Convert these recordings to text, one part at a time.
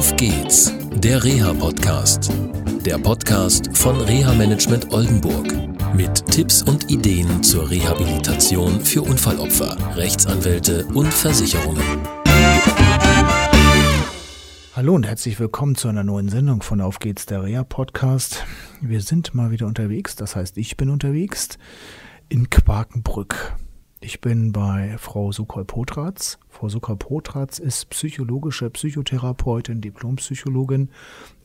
Auf geht's, der Reha-Podcast. Der Podcast von Reha Management Oldenburg. Mit Tipps und Ideen zur Rehabilitation für Unfallopfer, Rechtsanwälte und Versicherungen. Hallo und herzlich willkommen zu einer neuen Sendung von Auf geht's, der Reha-Podcast. Wir sind mal wieder unterwegs, das heißt, ich bin unterwegs in Quakenbrück. Ich bin bei Frau Sukol-Potratz. Frau Sukol-Potratz ist psychologische Psychotherapeutin, Diplompsychologin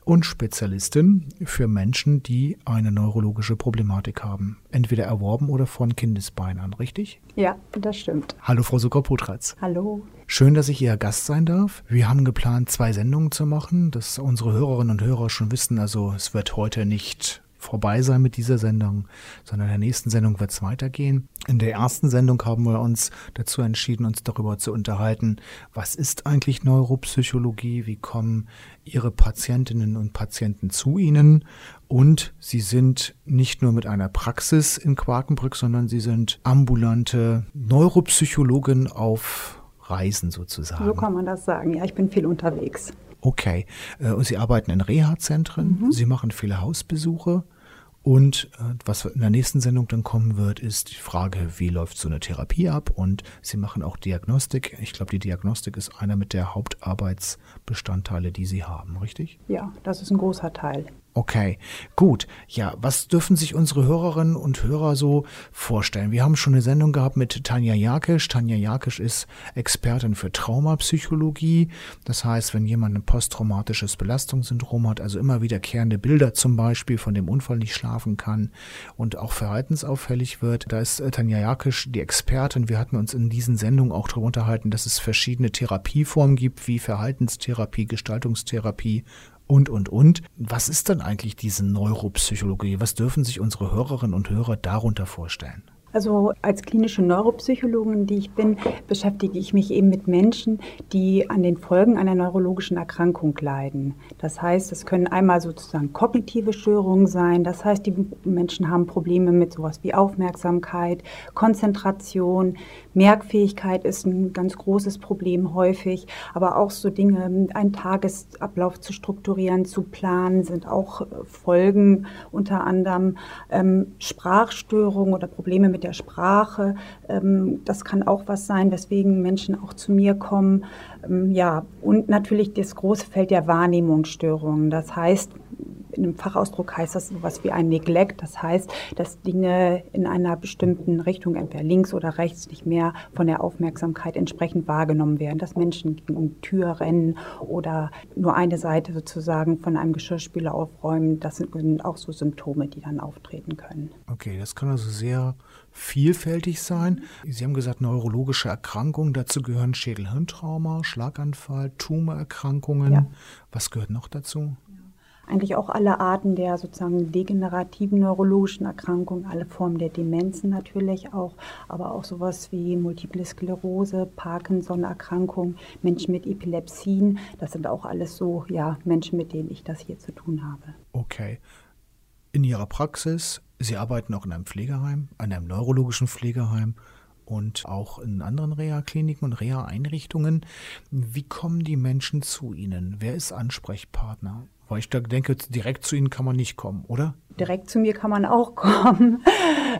und Spezialistin für Menschen, die eine neurologische Problematik haben. Entweder erworben oder von Kindesbeinen an, richtig? Ja, das stimmt. Hallo, Frau Sukol-Potratz. Hallo. Schön, dass ich Ihr Gast sein darf. Wir haben geplant, zwei Sendungen zu machen, dass unsere Hörerinnen und Hörer schon wissen. Also es wird heute nicht vorbei sein mit dieser Sendung, sondern in der nächsten Sendung wird es weitergehen. In der ersten Sendung haben wir uns dazu entschieden, uns darüber zu unterhalten, was ist eigentlich Neuropsychologie, wie kommen Ihre Patientinnen und Patienten zu Ihnen und Sie sind nicht nur mit einer Praxis in Quakenbrück, sondern Sie sind ambulante Neuropsychologin auf Reisen sozusagen. So kann man das sagen. Ja, ich bin viel unterwegs. Okay. Äh, und Sie arbeiten in Reha-Zentren, mhm. Sie machen viele Hausbesuche. Und äh, was in der nächsten Sendung dann kommen wird, ist die Frage, wie läuft so eine Therapie ab? Und Sie machen auch Diagnostik. Ich glaube, die Diagnostik ist einer mit der Hauptarbeitsbestandteile, die Sie haben, richtig? Ja, das ist ein großer Teil. Okay, gut. Ja, was dürfen sich unsere Hörerinnen und Hörer so vorstellen? Wir haben schon eine Sendung gehabt mit Tanja Jakisch. Tanja Jakisch ist Expertin für Traumapsychologie. Das heißt, wenn jemand ein posttraumatisches Belastungssyndrom hat, also immer wiederkehrende Bilder zum Beispiel von dem Unfall nicht schlafen kann und auch verhaltensauffällig wird, da ist äh, Tanja Jakisch die Expertin. Wir hatten uns in diesen Sendungen auch darüber unterhalten, dass es verschiedene Therapieformen gibt, wie Verhaltenstherapie, Gestaltungstherapie und, und, und. Was ist dann eigentlich diese Neuropsychologie? Was dürfen sich unsere Hörerinnen und Hörer darunter vorstellen? Also als klinische Neuropsychologin, die ich bin, beschäftige ich mich eben mit Menschen, die an den Folgen einer neurologischen Erkrankung leiden. Das heißt, es können einmal sozusagen kognitive Störungen sein. Das heißt, die Menschen haben Probleme mit sowas wie Aufmerksamkeit, Konzentration, Merkfähigkeit ist ein ganz großes Problem häufig, aber auch so Dinge, einen Tagesablauf zu strukturieren, zu planen, sind auch Folgen unter anderem ähm, Sprachstörungen oder Probleme mit der Sprache. Ähm, das kann auch was sein, weswegen Menschen auch zu mir kommen. Ähm, ja, und natürlich das große Feld der Wahrnehmungsstörungen. Das heißt, in einem Fachausdruck heißt das sowas wie ein Neglect. Das heißt, dass Dinge in einer bestimmten Richtung, entweder links oder rechts, nicht mehr von der Aufmerksamkeit entsprechend wahrgenommen werden. Dass Menschen gegen eine Tür rennen oder nur eine Seite sozusagen von einem Geschirrspüler aufräumen. Das sind auch so Symptome, die dann auftreten können. Okay, das kann also sehr vielfältig sein. Sie haben gesagt, neurologische Erkrankungen, dazu gehören Schädelhirntrauma, Schlaganfall, Tumorerkrankungen. Ja. Was gehört noch dazu? Eigentlich auch alle Arten der sozusagen degenerativen neurologischen Erkrankungen, alle Formen der Demenzen natürlich auch, aber auch sowas wie Multiple Sklerose, Parkinson-Erkrankung, Menschen mit Epilepsien. Das sind auch alles so ja, Menschen, mit denen ich das hier zu tun habe. Okay. In Ihrer Praxis, Sie arbeiten auch in einem Pflegeheim, in einem neurologischen Pflegeheim und auch in anderen Reha-Kliniken und Reha-Einrichtungen. Wie kommen die Menschen zu Ihnen? Wer ist Ansprechpartner? Weil ich da denke, direkt zu Ihnen kann man nicht kommen, oder? Direkt zu mir kann man auch kommen.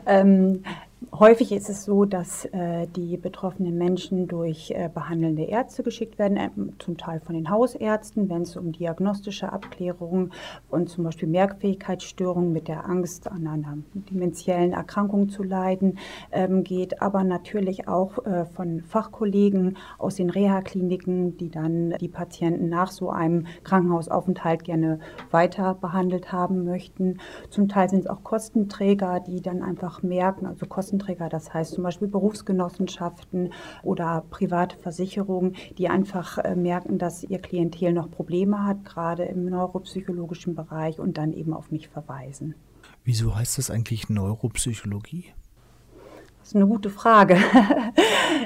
ähm, Häufig ist es so, dass äh, die betroffenen Menschen durch äh, behandelnde Ärzte geschickt werden, äh, zum Teil von den Hausärzten, wenn es um diagnostische Abklärungen und zum Beispiel Merkfähigkeitsstörungen mit der Angst an einer dementiellen Erkrankung zu leiden ähm, geht, aber natürlich auch äh, von Fachkollegen aus den Reha-Kliniken, die dann die Patienten nach so einem Krankenhausaufenthalt gerne weiter behandelt haben möchten. Zum Teil sind es auch Kostenträger, die dann einfach merken, also Kosten Kostenträger, das heißt zum Beispiel Berufsgenossenschaften oder private Versicherungen, die einfach äh, merken, dass ihr Klientel noch Probleme hat, gerade im neuropsychologischen Bereich und dann eben auf mich verweisen. Wieso heißt das eigentlich Neuropsychologie? Das ist eine gute Frage.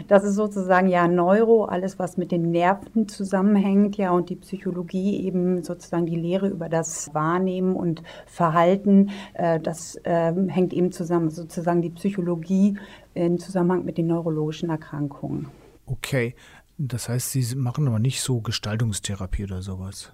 Das ist sozusagen ja Neuro, alles was mit den Nerven zusammenhängt, ja, und die Psychologie eben sozusagen die Lehre über das Wahrnehmen und Verhalten, äh, das ähm, hängt eben zusammen, sozusagen die Psychologie im Zusammenhang mit den neurologischen Erkrankungen. Okay. Das heißt, Sie machen aber nicht so Gestaltungstherapie oder sowas.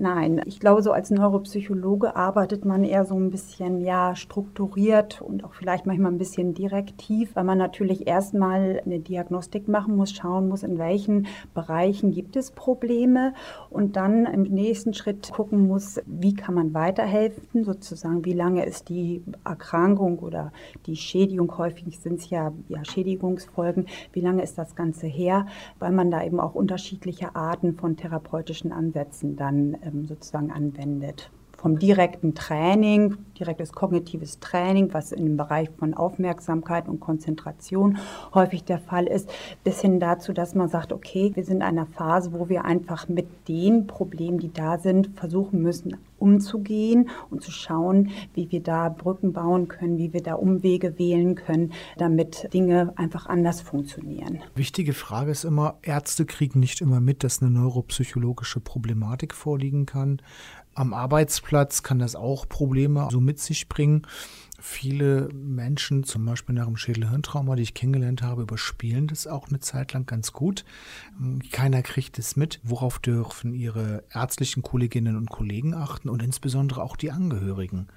Nein, ich glaube, so als Neuropsychologe arbeitet man eher so ein bisschen ja strukturiert und auch vielleicht manchmal ein bisschen direktiv, weil man natürlich erstmal eine Diagnostik machen muss, schauen muss, in welchen Bereichen gibt es Probleme und dann im nächsten Schritt gucken muss, wie kann man weiterhelfen, sozusagen, wie lange ist die Erkrankung oder die Schädigung, häufig sind es ja, ja Schädigungsfolgen, wie lange ist das Ganze her, weil man da eben auch unterschiedliche Arten von therapeutischen Ansätzen dann ähm, sozusagen anwendet. Vom direkten Training, direktes kognitives Training, was in dem Bereich von Aufmerksamkeit und Konzentration häufig der Fall ist, bis hin dazu, dass man sagt, okay, wir sind in einer Phase, wo wir einfach mit den Problemen, die da sind, versuchen müssen, umzugehen und zu schauen, wie wir da Brücken bauen können, wie wir da Umwege wählen können, damit Dinge einfach anders funktionieren. Wichtige Frage ist immer, Ärzte kriegen nicht immer mit, dass eine neuropsychologische Problematik vorliegen kann. Am Arbeitsplatz kann das auch Probleme so mit sich bringen. Viele Menschen, zum Beispiel nach dem Schädelhirntrauma, die ich kennengelernt habe, überspielen das auch eine Zeit lang ganz gut. Keiner kriegt es mit. Worauf dürfen ihre ärztlichen Kolleginnen und Kollegen achten und insbesondere auch die Angehörigen?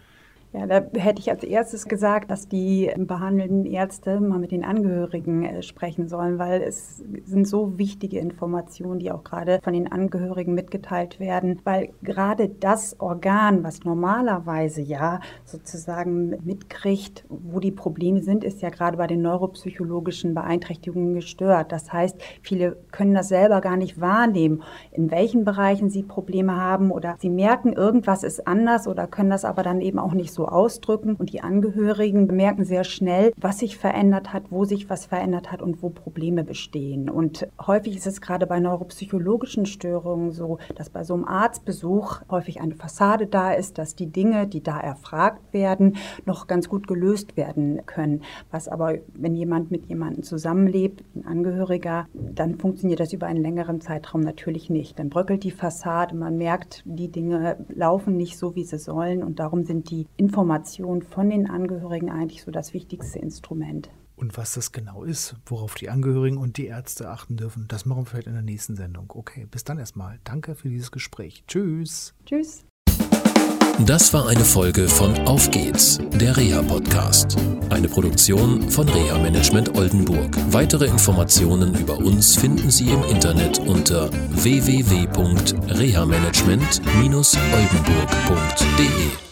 Ja, da hätte ich als erstes gesagt, dass die behandelnden Ärzte mal mit den Angehörigen äh, sprechen sollen, weil es sind so wichtige Informationen, die auch gerade von den Angehörigen mitgeteilt werden, weil gerade das Organ, was normalerweise ja sozusagen mitkriegt, wo die Probleme sind, ist ja gerade bei den neuropsychologischen Beeinträchtigungen gestört. Das heißt, viele können das selber gar nicht wahrnehmen, in welchen Bereichen sie Probleme haben oder sie merken, irgendwas ist anders oder können das aber dann eben auch nicht so so ausdrücken. Und die Angehörigen bemerken sehr schnell, was sich verändert hat, wo sich was verändert hat und wo Probleme bestehen. Und häufig ist es gerade bei neuropsychologischen Störungen so, dass bei so einem Arztbesuch häufig eine Fassade da ist, dass die Dinge, die da erfragt werden, noch ganz gut gelöst werden können. Was aber, wenn jemand mit jemandem zusammenlebt, ein Angehöriger, dann funktioniert das über einen längeren Zeitraum natürlich nicht. Dann bröckelt die Fassade, man merkt, die Dinge laufen nicht so, wie sie sollen und darum sind die Informationen Information von den Angehörigen eigentlich so das wichtigste Instrument. Und was das genau ist, worauf die Angehörigen und die Ärzte achten dürfen, das machen wir vielleicht in der nächsten Sendung. Okay, bis dann erstmal. Danke für dieses Gespräch. Tschüss. Tschüss. Das war eine Folge von Auf geht's, der Reha-Podcast. Eine Produktion von Reha Management Oldenburg. Weitere Informationen über uns finden Sie im Internet unter www.rehamanagement-oldenburg.de.